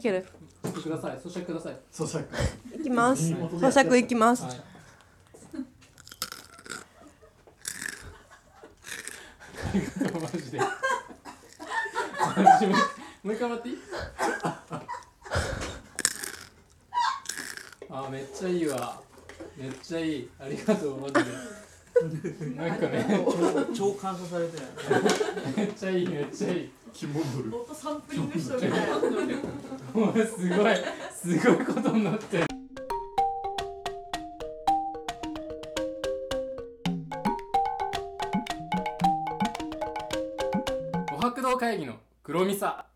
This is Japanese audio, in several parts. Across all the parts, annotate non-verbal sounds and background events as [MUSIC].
いける。ください。咀嚼ください。咀嚼。いきます。咀嚼いきます、はい。マジで。マジで。もうもう一回待っていい？あめっちゃいいわ。めっちゃいい。ありがとうマジでなんかね超感謝されてるめっちゃいいめっちゃいいキモンドル音サンプリングしとるみたいなもうすごい。すごいことになってる。琥珀堂会議の黒ミサ。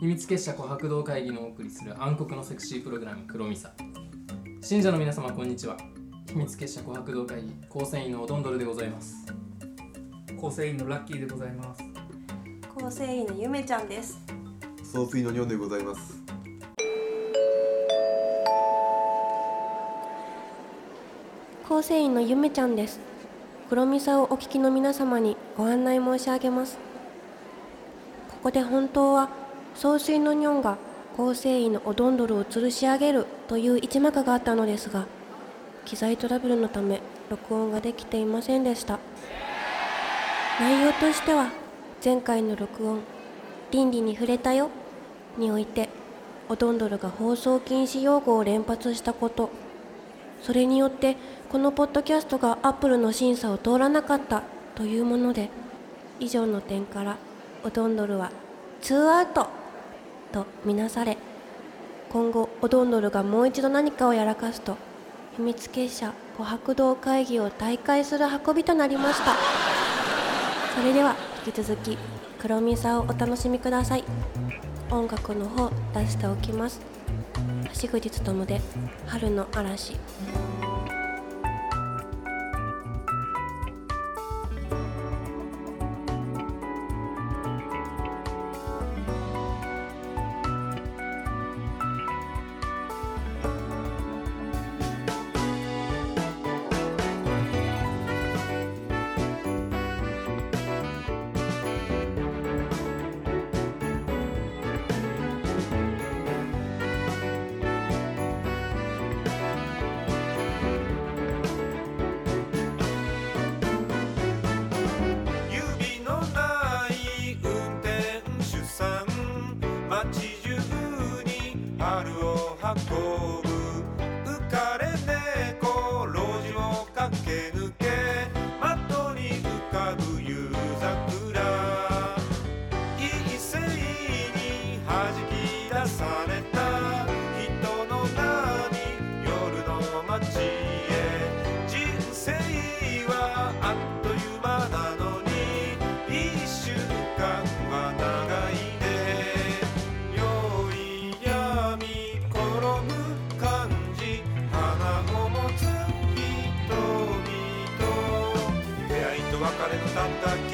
秘密結社琥珀堂会議のお送りする暗黒のセクシープログラム黒ミサ。信者の皆様こんにちは秘密結社琥珀堂会議構成員のオドンドルでございます。構成員のラッキーでございます。構成員のゆめちゃんです。総帥のニョンでございます。構成員のゆめちゃんです。黒みさをお聞きの皆様にご案内申し上げます。ここで本当は総帥のニョンが構成員のおどんどるを吊るし上げるという一幕があったのですが機材トラブルのため録音ができていませんでした。内容としては前回の録音「倫理に触れたよ」においておどんどるが放送禁止用語を連発したことそれによってこのポッドキャストがアップルの審査を通らなかったというもので以上の点からおどんどるはツーアウトとみなされ今後おどんどるがもう一度何かをやらかすと秘密結社琥珀堂会議を大会する運びとなりました。それでは引き続き黒みさをお楽しみください。音楽の方出しておきます。橋口勉で春の嵐。別れ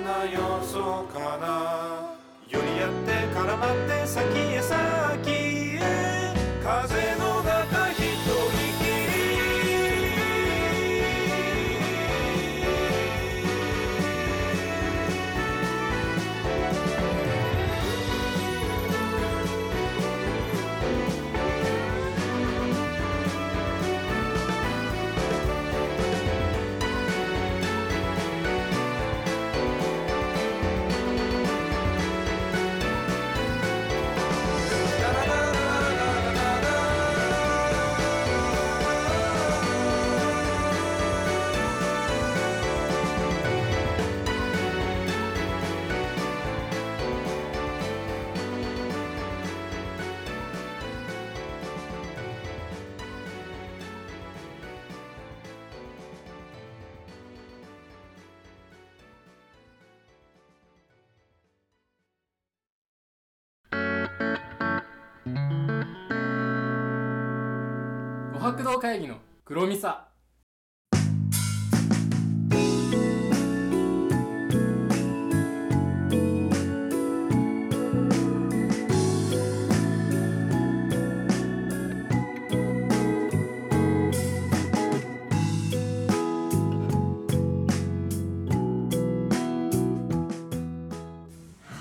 なよそかな。寄り合って絡まって先へ先琥珀堂会議の黒ミサ。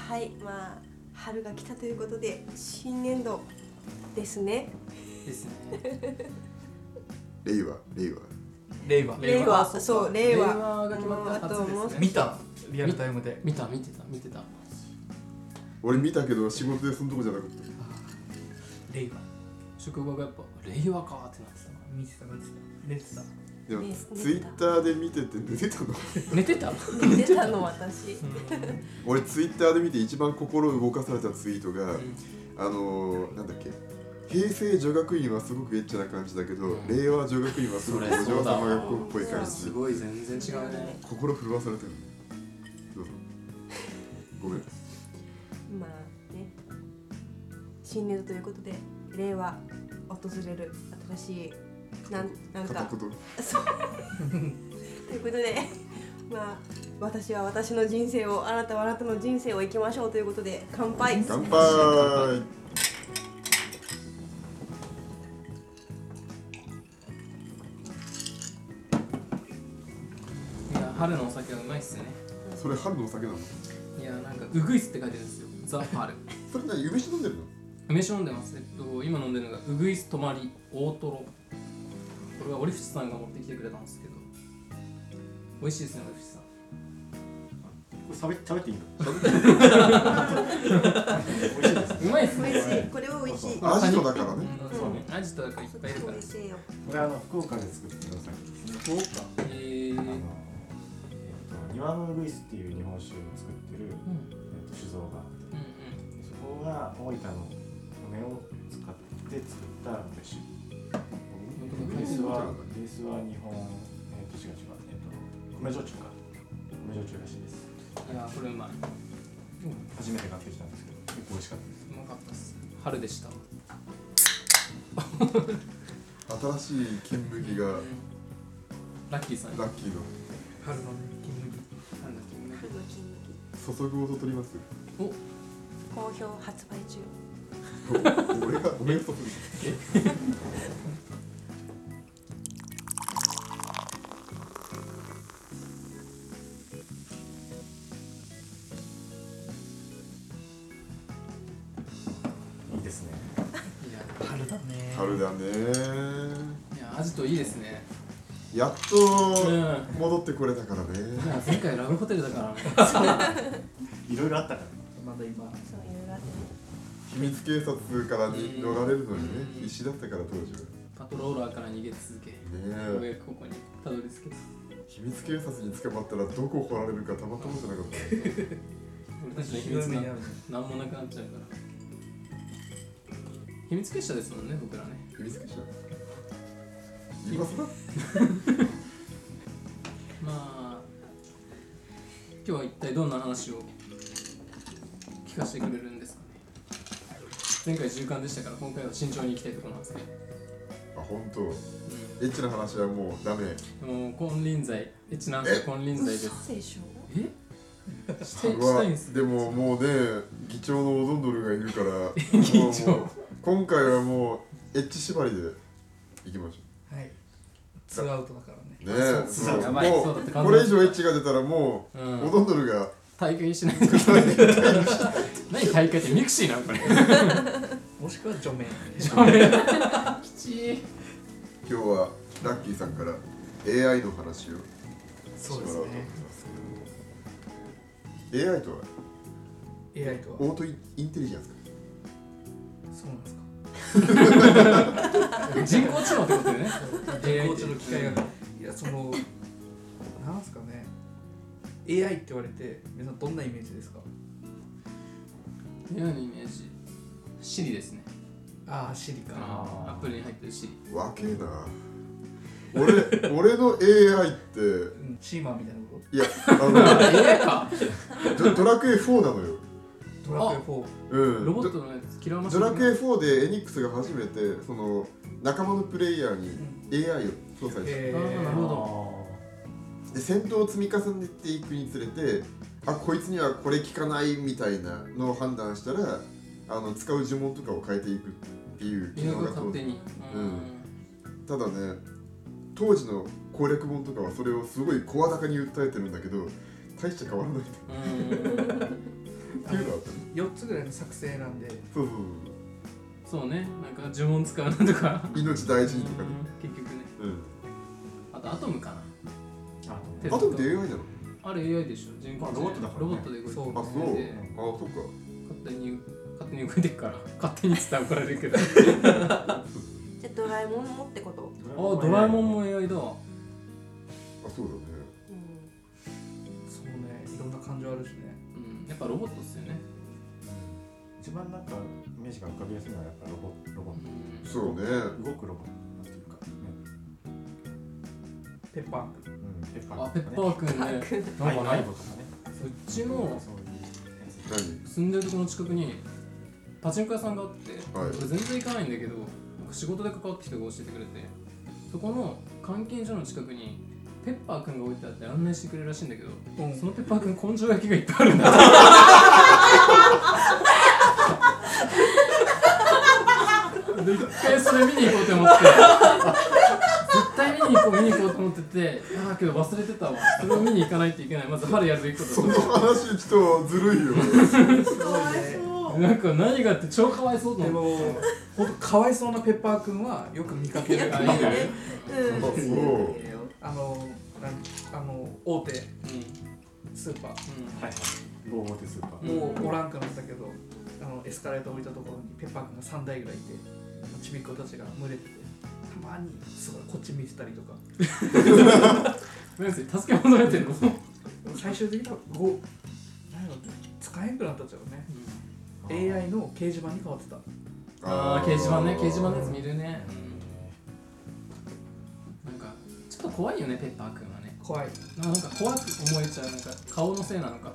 はいまあ春が来たということで新年度ですね。ですね令和令和令和令和そう令令和和が決まった見たリアルタイムで。見た見てた見てた。俺見たけど仕事でそのとこじゃなかっ令和職場がやっぱ令和かってなってたな。見てた見てた。寝てた。たでもねツイッターで見てて寝てたの。寝てた？寝てたの私。俺ツイッターで見て一番心動かされたツイートが、あのー、なんだっけ？平成女学院はすごくエッチな感じだけど、うん。令和女学院はすごくお嬢様学校っぽい感じすごい全然違うね。心震わされてるどうぞ。ごめん。まあね。新年度ということで令和訪れる新しいなんなんか。そう。[LAUGHS] ということでまあ私は私の人生をあなたはあなたの人生を生きましょうということで乾杯。乾杯春のお酒はうまいっすね。それ春のお酒なの？いやなんかウグイスって書いてるんですよ。ザ・春。それ何梅酒飲んでるの？梅酒飲んでます。えっと今飲んでるのがウグイス泊まり大トロ。これは折淵さんが持ってきてくれたんですけど。美味しいですね折淵さん。これ喋喋っていいの？[LAUGHS] うまいっす。ね美味しい。これは美味しい。アジトだからね。うん。そうね。アジトだからいっぱいいるから。美味しいよ。これあの福岡で作ってください。福岡？えー、あの、えっと庭のウグイスっていう日本酒を作ってる、うん。えっと酒造があってうん。そこが大分の梅を使って作った梅酒スは日本えっ、と違う違う。えっ、と米焼酎か。米焼酎らしいです。いやーこれうまい。初めて買ってきたんですけど結構美味しかったです。うまかったっす。春でした。新しい金麦がラッキーさんラッキーの。春のね注ぐ音取ります。好評発売中。お俺が俺が注ぐいいですね。いや春だね。春だね。いやアジトいいですね。やっうん。と戻ってこれたからね。いや前回ラブホテルだからねいろいろあったからまだ今。そういろいろあって秘密警察からに乗られるのにねうん。必死だったから当時は。ねパトローラーから逃げ続け。ようえ。やくここにたどり着け。た秘密警察に捕まったらどこ掘られるかたまったもんじゃなかった。俺たちの秘密が何もなくなっちゃうから。秘密結社ですもんね僕らね。秘密結社。今更 [LAUGHS] まあ今日は一体どんな話を？聞かせてくれるんですかね。前回循環でしたから今回は慎重にいきたいところなんですけど、あ本当？うエッチな話はもうダメ？ん、でも金輪際エッチな話は金輪際です。嘘でしょ？え？してしたいんですでももうね議長のオゾンドルがいるから [LAUGHS] 議長。今回はもうエッチ縛りでいきましょはい。ツーアウトだからね。うねえこれ以上エッチが出たらもう、うん。オゾンドルが大会しないと何大会ってミクシーなのこれ。もしくは除名。きちい今日はラッキーさんから AI の話をそうですしてもらおうと思いねますけど。AI とは？AI とはオートインテリジェンスか。そうなんですか。人工知能ってことでね。人工知能機械学。いやそのなんすかね AI って言われて皆さんどんなイメージですか？嫌なイメージ。シリですね。ああシリか。アップルに入ってるシリ。わけえな俺 [LAUGHS] 俺の AI って。うんシーマンみたいなこいやあの AI か。ドドラクエ4なのよ。とドラクエ4うん。ロボットのやつ嫌い？まドラクエ4でエニックスが初めてその仲間のプレイヤーに AI を搭載して、えあーなるほどで戦闘を積み重ねていくにつれてあこいつにはこれ効かないみたいなのを判断したらあの使う呪文とかを変えていくっていう機能が当時ただね当時の攻略本とかはそれをすごい声高に訴えてるんだけど大して変わらない。うん。っていうのはあった。ね4つぐらいの作成なんで。そうそうそう。ね。なんか呪文使うなとか。そう命大事にとかね。うん。結局ね。うん。あとアトムかなあテあとって AI なのあれ AI でしょ。人工知能まあロボットだからね。ロボットで動いてるそうあそう。であそっか。勝手に勝手に動いてるから。[LAUGHS] 勝手に伝怒られるけど。あ [LAUGHS] じゃあドラえもんもってこと？ドラえもんも AI だ。あそうだね。うん。そうね。いろんな感情あるしね。うん。やっぱロボットっすよね。一番なんかイメージが浮かびやすいのはやっぱロボロボット。そうね。動くロボットペッパー。くんうん、ペッパあペッパーくんね。なんかライねボとかねそっちのそういうやつ何住んでるところの近くにパチンコ屋さんがあって、はい。俺全然行かないんだけどなんか仕事で関わった人が教えてくれてそこの監禁所の近くにペッパーくんが置いてあって案内してくれるらしいんだけどうん。そのペッパーくん根性焼きがいっぱいあるんだ。[LAUGHS] で一回それ見に行こうと思って。絶 [LAUGHS] [LAUGHS] 対見に行こう見に行こうと思っててああけど忘れてたわ。それを見に行かないといけない。まず春やるべきことその話ちょっとずるいよ。かわいそう。なんか何があって超かわいそうとで思って。もほんとかわいそうなペッパーくんはよく見かける。あいいねうそう。あのなんあの大手うんスーパー。うん。はいはい。某大手スーパー、うんもうおらんくなったけど、あのエスカレーター置いたところにペッパーくんが3台ぐらいいてちびっ子たちが群れててたまにすごいこっち見てたりとか。[LAUGHS] ごめんなさい助け求めてるの。でも最終的にはご何やろ使えんくなったっちゃうね。AI の掲示板に変わってた。ああ掲示板ね掲示板のやつ見るね。なんか怖いよねペッパーくんはね。怖い。なんか怖く思えちゃうなんか顔のせいなのか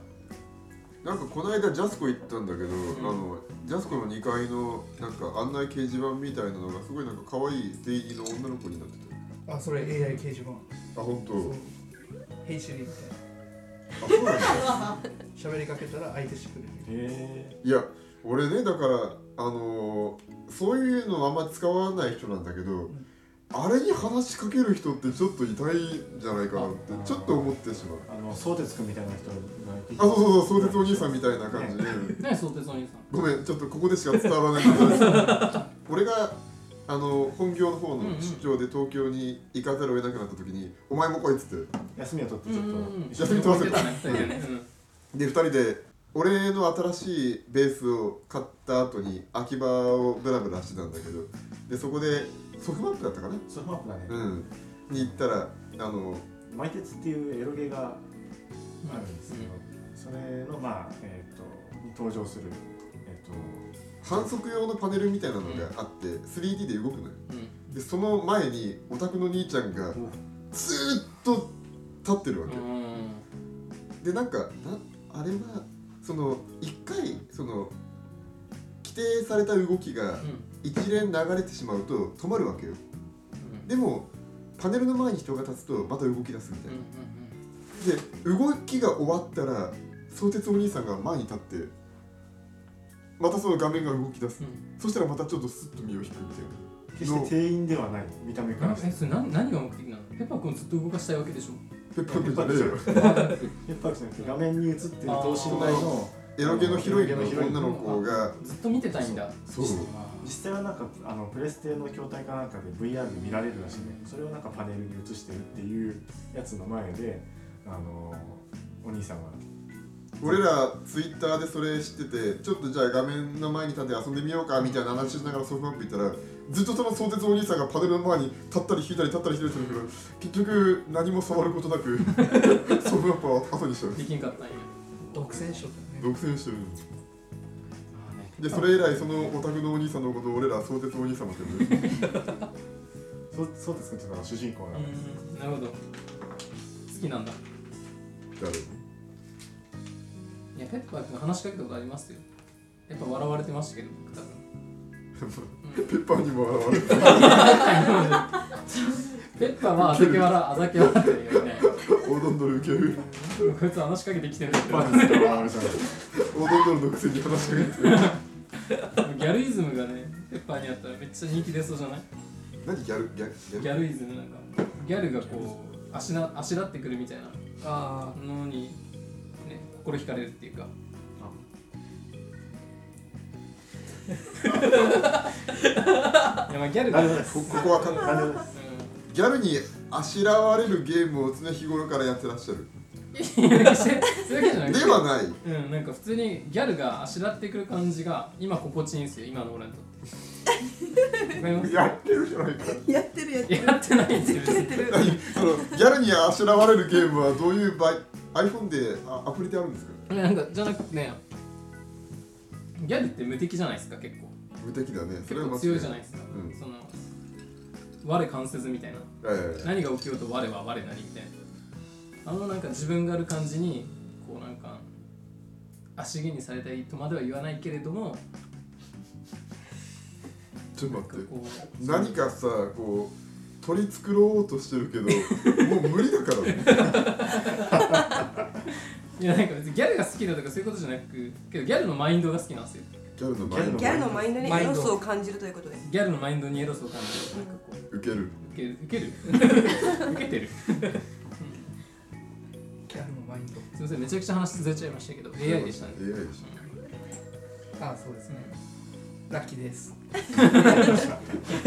なんかこの間ジャスコ行ったんだけど、ん。あのジャスコの2階のなんか案内掲示板みたいなのがすごいなんか可愛い定義の女の子になってあそれ AI 掲示板。たあ本当。そう。ヘイシリみたいあそうなんだ。な [LAUGHS] 喋りかけたら相手してくれる。へいや俺ねだからあのーそういうのあんま使わない人なんだけど、あれに話しかける人ってちょっと痛いんじゃないかなってちょっと思ってしまう。ーあの相鉄くんみたいな人がいて。あそうそうそう相鉄お兄さんみたいな感じで、何相鉄お兄さんごめんちょっとここでしか伝わらない俺があの本業の方の出張で東京に行かざるを得なくなった時に「お前も来い」っつって休みを取ってちょっと休み取らせたね二人でねで2人で俺の新しいベースを買った後に秋葉をブラブラしてたんだけどでそこでソフマップだったかな？ソフトマップだね、うん。に行ったらあのマイテツっていうエロゲーがあるんですけど、それのまあえっ、とに登場するえっ、反則用のパネルみたいなのがあって 3D で動くのよ。うん。うんでその前にオタクの兄ちゃんがずーっと立ってるわけ、うん。でなんかなあれはその一回その規定された動きが一連流れてしまうと止まるわけよ。うん。でもパネルの前に人が立つとまた動き出すみたいうんな、で動きが終わったら相鉄お兄さんが前に立ってまたその画面が動き出す、うん。そしたらまたちょっとスッと身を引くみたい決して店員ではない見た目からして。えそれ何何が目的なの？ペッパーくんずっと動かしたいわけでしょ？なペッパーくんじゃねえよ。ペッパーくんじゃなくて画面に映ってる等身大のエロゲのヒロインの女の子が。ずっと見てたいんだ。そう。実際はなんかあのプレステの筐体かなんかで VR で見られるらしいね。それをなんかパネルに映してるっていうやつの前であのお兄さんが俺らツイッターでそれ知っててちょっとじゃあ画面の前に立って遊んでみようかみたいな話しながらソフトマップ行ったらずっとその相鉄お兄さんがパネルの前に立ったり引いたり立ったり引いたりしてるけど結局何も触ることなく [LAUGHS] ソフトマップを後にしちゃう。できんかったんや。独占しとったね独占してるでそれ以来そのオタクのお兄さんのことを俺ら相鉄お兄様って呼んでる。[LAUGHS] そうそうですねっていうのが主人公なんですうんなるほど。好きなんだ。誰いやペッパーくん話しかけたことありますよ。やっぱ笑われてましたけど僕多分。[LAUGHS] ペッパーにも現れて [LAUGHS] ペッパーはあざけ笑あざけ笑ってるよドンドル受ける。こいつ話しかけてきてるんだけどまあですからあれじゃないオドンドルのくせに話しかけてギャルイズムがねペッパーにあったらめっちゃ人気出そうじゃない？何ギャルギャル？ギャルギャルイズムなんかギャルがこうあしなあしらってくるみたいな。あのに、ね、心惹かれるっていうか。[LAUGHS] いやまあギャルが、こここはか何でもないですギャルにあしらわれるゲームを常日頃からやってらっしゃる。いやそういうわけじゃなくてではない。うん、なんか普通にギャルがあしらってくる感じが今心地いいんですよ今の俺にとって。わかります？やってるじゃないか。やってるやってる。やってないんですよ。別 [LAUGHS] に何？そのギャルにあしらわれるゲームはどういう場合 iPhone であアプリであるんですか？なんかじゃなくてねギャルって無敵じゃないですか結構。無敵だね。そ結構れは間違強いじゃないですか、うん。その我関せずみたいな。ええ何が起きようと我は我なりみたいな。あのなんか自分がある感じにこうなんか足毛にされたいとまでは言わないけれどもちょっと待って。何かさこう取り繕おうとしてるけど [LAUGHS] もう無理だからね。いやなんか別にギャルが好きだとかそういうことじゃなくけどギャルのマインドが好きなんですよギャルの前にギャルのマインド。にマインド。エロスを感じるということで。ギャルのマインドにエロスを感じる。なんかこう受ける。受ける。受ける。受けてる。キャルのマインド。すみませんめちゃくちゃ話ずれちゃいましたけど AI でしたね。AI でしあそうですね。ラッキーです、た。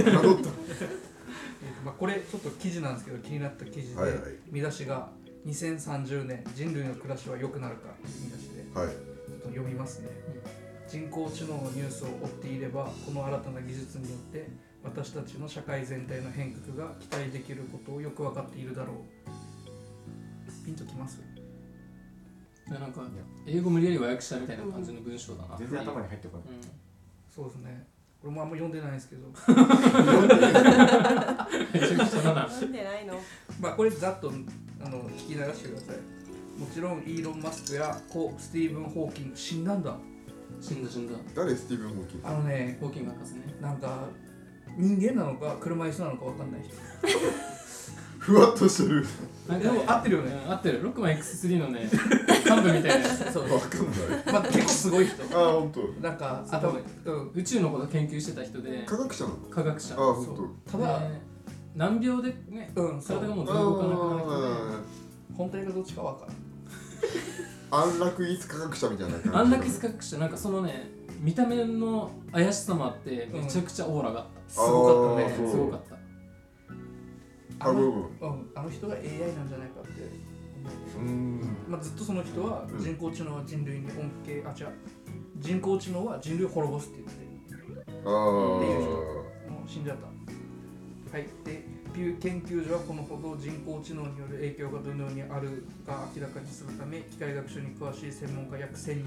名乗った。まあ、これちょっと記事なんですけど気になった記事で、はいはい。見出しが2030年人類の暮らしは良くなるかという見出しではい。ちょっと読みますね、人工知能のニュースを追っていればこの新たな技術によって私たちの社会全体の変革が期待できることをよく分かっているだろう。ピンときます？でなんか英語無理やり和訳したみたいな感じの文章だな。全然頭に入ってこない。うん。そうですね。俺もあんま読んでないんですけど。めちゃくちゃだな。なんでないの？まあこれざっとあの聞き流してください。もちろんイーロン・マスクや故スティーブン・ホーキング死んだんだ死んだ死んだ誰？スティーブン・ホーキングあのねホーキング博士ね。なんか人間なのか車椅子なのかわかんない人。[LAUGHS] ふわっとしてる。なんでも合ってるよね。うん合ってる。ロックマン X3 のね [LAUGHS] 幹部みたいなやつ。そう。わかんない。まあ結構すごい人。ああほんとなんかそう頭うん。宇宙のこと研究してた人で。科学者なの？科学者。ああほんとそう。ただ、で難病でねうん体がもう全然動かなくなる人本体がどっちかわからんあ安楽椅子科学者みたいな感じ安楽椅子科学者なんかそのね見た目の怪しさもあってめちゃくちゃオーラがあっすごかったねすごかった。あごめんごめんうん、あの人が AI なんじゃないかって思う。ん。まあ、ずっとその人はうん。人工知能は人類に恩恵あ違う。人工知能は人類を滅ぼすって言ってあもうあ死んじゃった。はいでピュー研究所はこのほど人工知能による影響がどのようにあるか明らかにするため機械学習に詳しい専門家約1000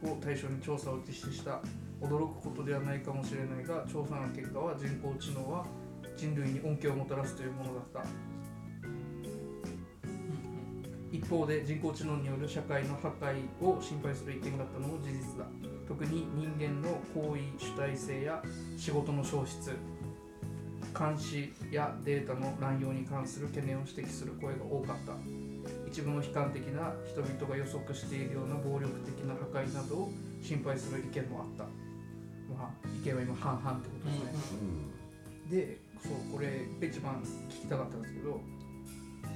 人を対象に調査を実施した驚くことではないかもしれないが調査の結果は人工知能は人類に恩恵をもたらすというものだった。一方で人工知能による社会の破壊を心配する意見があったのも事実だ。特に人間の行為主体性や仕事の消失。監視やデータの乱用に関する懸念を指摘する声が多かった。一部の悲観的な人々が予測しているような暴力的な破壊などを心配する意見もあった。まあ意見は今半々ってことですね、でそうこれ一番聞きたかったんですけど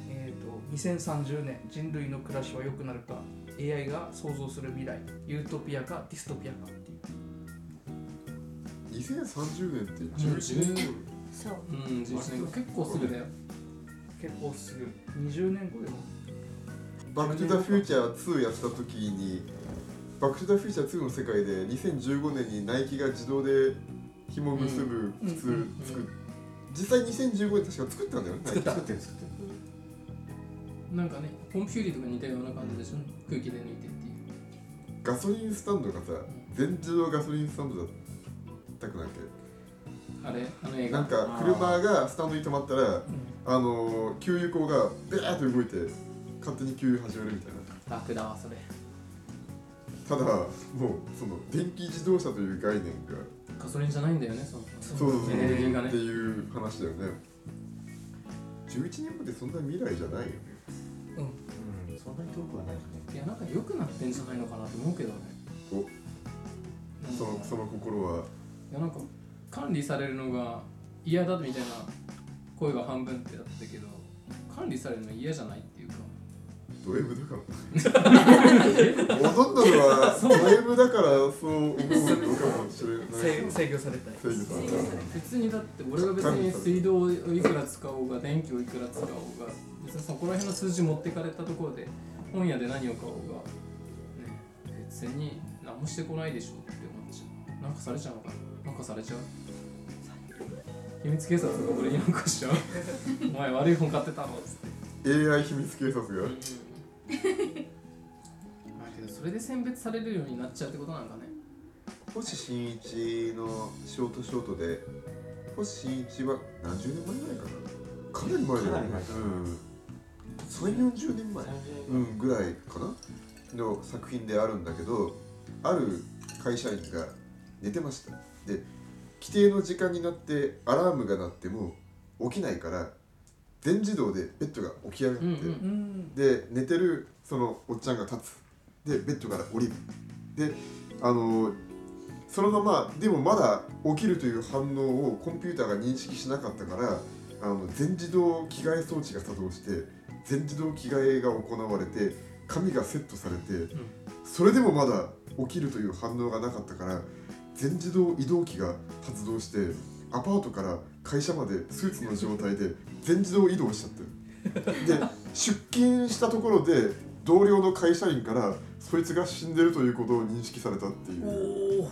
えー、と2030年人類の暮らしは良くなるか AI が想像する未来ユートピアかディストピアかっていう。2030年ってうん11年後？そう。うん11年後結構すぐだよ。結構すぐ。20年後でもバック・トゥ・ザ・フューチャー2やってた時にバック・トゥ・ザ・フューチャー2の世界で2015年にナイキが自動で紐結ぶうん。靴うんうん。作っ実際2015年確か作ったんだよね。作った作ってる作ってるなんかねポンピューリーとか似たような感じでしょ？空気で抜いてっていう。ガソリンスタンドがさ全自動ガソリンスタンドだったくなっあれあの映画。けなんか車がスタンドに止まったらあのー給油口がベーッと動いて勝手に給油始めるみたいな。楽だわそれ。ただもうその電気自動車という概念がガソリンじゃないんだよねそのそうそうそう。エネルギーがね。っていう話だよね。11年後ってそんな未来じゃないよね。うん。そんなに遠くはないよね。いやなんか良くなってんじゃないのかなと思うけどね。お。そのその心は。いやなんか管理されるのが嫌だみたいな声が半分ってあったけど管理されるの嫌じゃないっていうか。ド M だから。ほとんどのはド M だからそう思うのかもしれない。制制御されたい制御された。別にだって俺が別に水道をいくら使おうが電気をいくら使おうが別にそこら辺の数字持ってかれたところで本屋で何を買おうが、ね、別に何もしてこないでしょって思っちゃう。なんかされちゃうのかななんかされちゃう。秘密警察が俺になんかしちゃう。[LAUGHS] お前悪い本買ってたのっつって。AI 秘密警察が？[LAUGHS] まあけどそれで選別されるようになっちゃうってことなんかね。星新一のショートショートで星新一は何十年前ぐらいかな？かなり前だよね。うん。3 4 0年前。うん、ぐらいかな？の作品であるんだけどある会社員が寝てましたで規定の時間になってアラームが鳴っても起きないから全自動でベッドが起き上がって、うんうんうん。で寝てるそのおっちゃんが立つ。でベッドから降りる。であのそのままでもまだ起きるという反応をコンピューターが認識しなかったからあの全自動着替え装置が作動して全自動着替えが行われて髪がセットされて、それでもまだ起きるという反応がなかったから全自動移動機が発動してアパートから会社までスーツの状態で全自動移動しちゃってる。で出勤したところで同僚の会社員からそいつが死んでるということを認識されたっていう。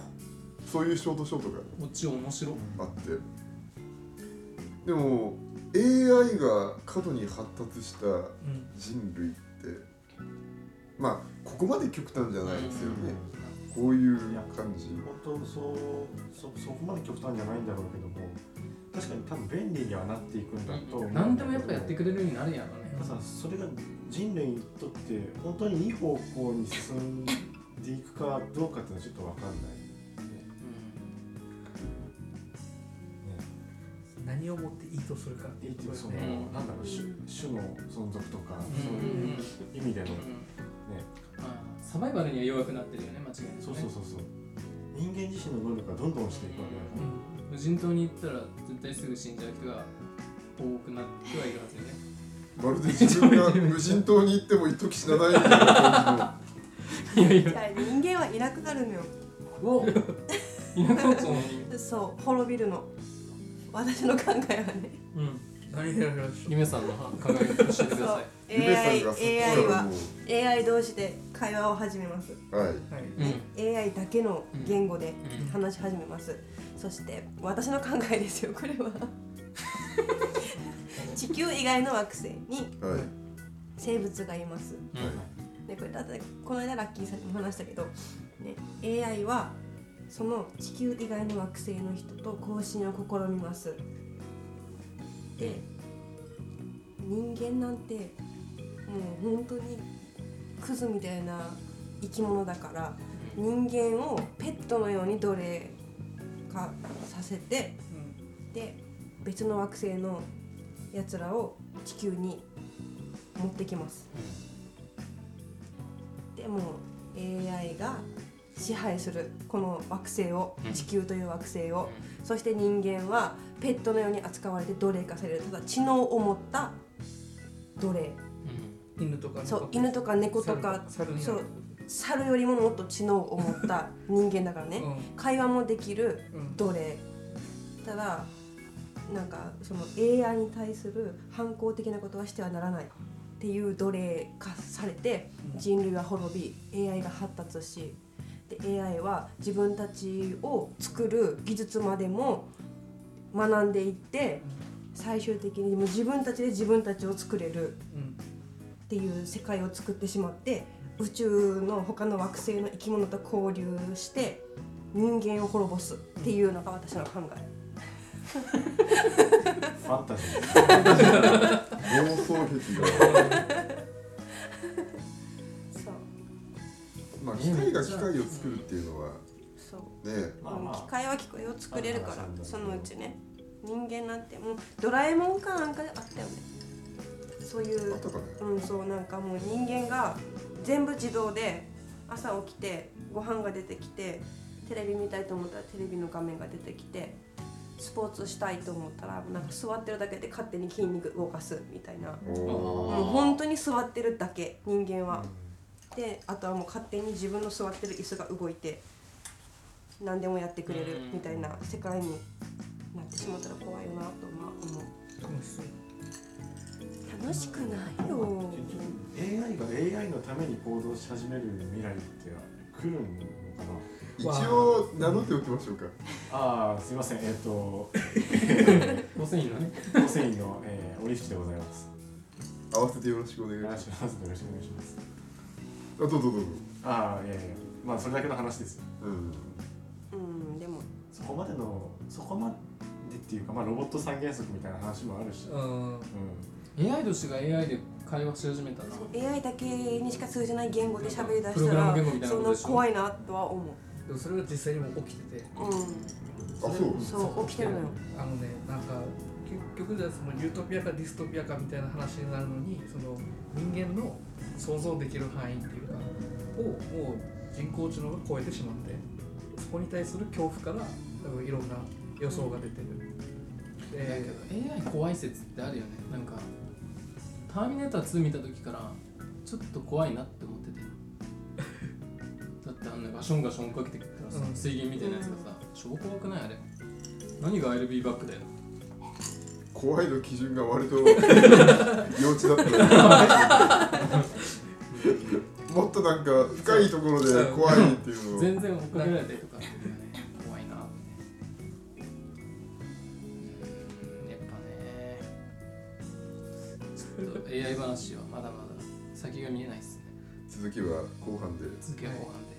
そういうショートショートがこっち面白。あって。でも AI が過度に発達したうん。人類ってまあここまで極端じゃないですよねこういう感じ。本当そうそそこまで極端じゃないんだろうけども確かに多分便利にはなっていくんだと何でもやっぱやってくれるようになるんやろね。ただそれが人類にとって本当にいい方向に進んでいくかどうかっていうのはちょっと分かんない、ね [LAUGHS] 何をもっていいとするかっていういいっていうその、ことねなんだろう種種の存続とか、うんそういう意味での、ねまあサバイバルには弱くなってるよね間違いなくね。そうそうそうそう。人間自身の能力がどんどん落ちていくわけだから、無人島に行ったら絶対すぐ死んじゃう人が多くなってはいるはずよね。まるで自分が無人島に行っても一時死なないみたいな感いやいや。じゃあ人間はいなくなるのよ。お [LAUGHS] いなくなっちゃうのに。そう滅びるの。私の考えはね。うん何ヘラヘラしゆめさんの考えを教えてください。じゆめさ AI, はからも AI 同士で会話を始めます。うはいはいうん AI だけの言語でうん。話し始めます、そして私の考えですよこれは。[LAUGHS] 地球以外の惑星にはい。生物がいます。うん。でこれだってこの間ラッキーさんにも話したけど、ね、AI はその地球以外の惑星の人と交信を試みます。で人間なんてもう本当にクズみたいな生き物だから人間をペットのように奴隷化させてで別の惑星のやつらを地球に持ってきます。でも AI が支配するこの惑星をうん。地球という惑星を。そして人間はペットのように扱われて奴隷化される。ただ知能を持った奴隷。犬とかそう犬とか猫とか。そう。猿よりももっと知能を持った [LAUGHS] 人間だからね。会話もできるうん。うん奴隷。ただなんかその AI に対する反抗的なことはしてはならないっていう奴隷化されて人類は滅び AI が発達しで AI は自分たちを作る技術までも学んでいって最終的にもう自分たちで自分たちを作れるうんっていう世界を作ってしまって宇宙の他の惑星の生き物と交流して人間を滅ぼすっていうのが私の考え。ファンタジー妄想癖がそうまあ機械が機械を作るっていうのはそう。ね。まあまあ。機械は機械を作れるからそのうちね。人間なんてもうドラえもんかなんかであったよね。そういうあったかね。うんそうなんかもう人間が全部自動で朝起きてご飯が出てきてテレビ見たいと思ったらテレビの画面が出てきてスポーツしたいと思ったらなんか座ってるだけで勝手に筋肉動かすみたいな。おもうー本当に座ってるだけ人間は。であとはもう勝手に自分の座ってる椅子が動いて何でもやってくれるみたいな世界になってしまったら怖いよなとまあ思う。楽しくないよ。AI が AI のために行動し始める未来って来るのかな？一応名乗っておきましょうか。ああすいません。えっ、とご繊維のね。構成員の、えー、折引でございます。合わせてよろしくお願いします。よろしくお願いします。あどうぞどうぞ。ああいやいやまあそれだけの話ですよ。うんそこまでのそこまでっていうかまあロボット三原則みたいな話もあるし、うん、うん。AI 同士が AI で会話し始めたらそう AI だけにしか通じない言語で喋り出プロしたらそんな怖いなとは思う。でもそれが実際にも起きてて。うあそう。んそう起きてるのよ。あのねなんか結局じゃあそのユートピアかディストピアかみたいな話になるのにその人間の想像できる範囲っていうかをもう人工知能が超えてしまってそこに対する恐怖からいろんな予想が出てる、だでけど AI 怖い説ってあるよね。なんかターミネーター2見た時からちょっと怖いなって思ってて。[LAUGHS] だってあんなガションガションかけてくるからさ、うん。水銀みたいなやつがさ超怖くないあれ？何が LB バックだよ。怖いの基準が割と [LAUGHS] 幼稚だった [LAUGHS] もっとなんか深いところで怖いっていうのを。全然追っかけられた続きは後半で。続きは後半で。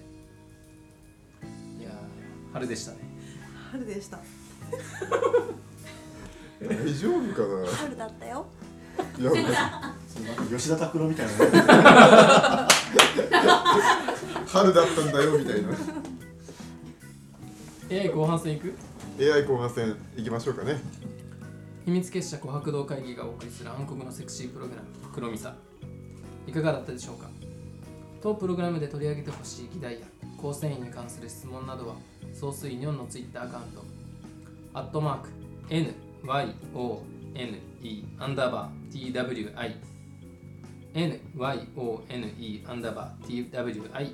春でしたね。春でした。大丈夫かな？春だったよ。いやそうなんか吉田拓郎みたいなね。春だったんだよみたいな。AI 後半戦いく？AI 後半戦いきましょうかね。秘密結社琥珀堂会議がお送りする暗黒のセクシープログラム黒ミサ。いかがだったでしょうか？当プログラムで取り上げてほしい議題や構成員に関する質問などは総水日本のツイッターアカウントアットマーク NYONE アンダーバー TWI NYONE アンダーバー TWI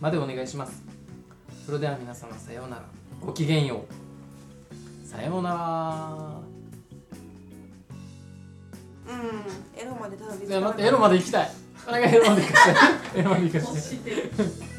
までお願いします。それでは皆様さようなら。ごきげんよう。さようなら。うん。エロまでたどり着ね待ってかなかったエロまで行きたいお願いエロまで行かしてエロまで行かして